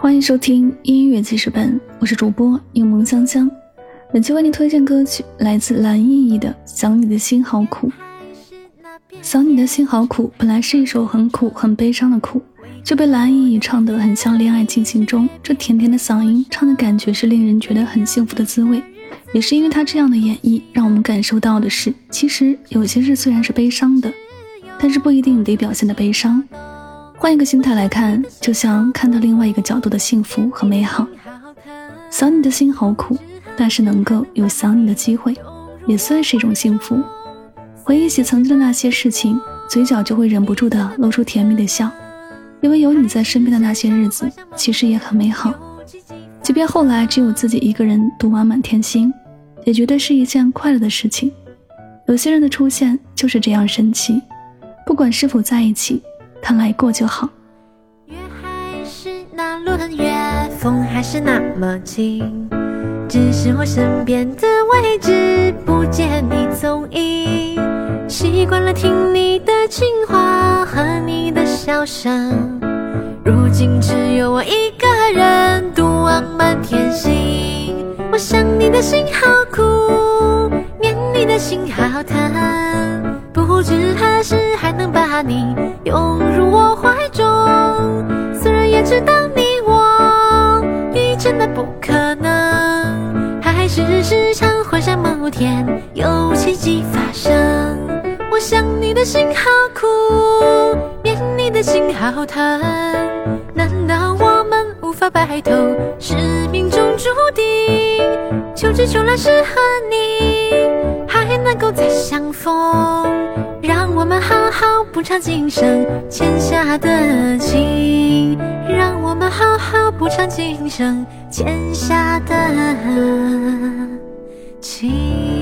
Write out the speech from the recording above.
欢迎收听音乐记事本，我是主播柠檬香香。本期为您推荐歌曲来自蓝依依的《想你的心好苦》。想你的心好苦，本来是一首很苦、很悲伤的苦，就被蓝依依唱得很像恋爱进行中。这甜甜的嗓音，唱的感觉是令人觉得很幸福的滋味。也是因为她这样的演绎，让我们感受到的是，其实有些事虽然是悲伤的，但是不一定得表现的悲伤。换一个心态来看，就像看到另外一个角度的幸福和美好。想你的心好苦，但是能够有想你的机会，也算是一种幸福。回忆起曾经的那些事情，嘴角就会忍不住的露出甜蜜的笑，因为有你在身边的那些日子，其实也很美好。即便后来只有自己一个人读完《满天星》，也觉得是一件快乐的事情。有些人的出现就是这样神奇，不管是否在一起。他来过就好。月还是那轮月，风还是那么轻，只是我身边的位置不见你踪影。习惯了听你的情话和你的笑声，如今只有我一个人独望满天星。我想你的心好苦，念你的心好疼。不知何时还能把你拥入我怀中，虽然也知道你我已真的不可能，还是时常幻想某天有奇迹发生。我想你的心好苦，念你的心好疼，难道我们无法白头，是命中注定？求只求来是和你，还能够再相逢。我们好好补偿今生欠下的情让我们好好补偿今生欠下的情。